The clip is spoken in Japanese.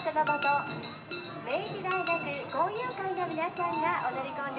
と明治大学校友会の皆さんがお乗り込み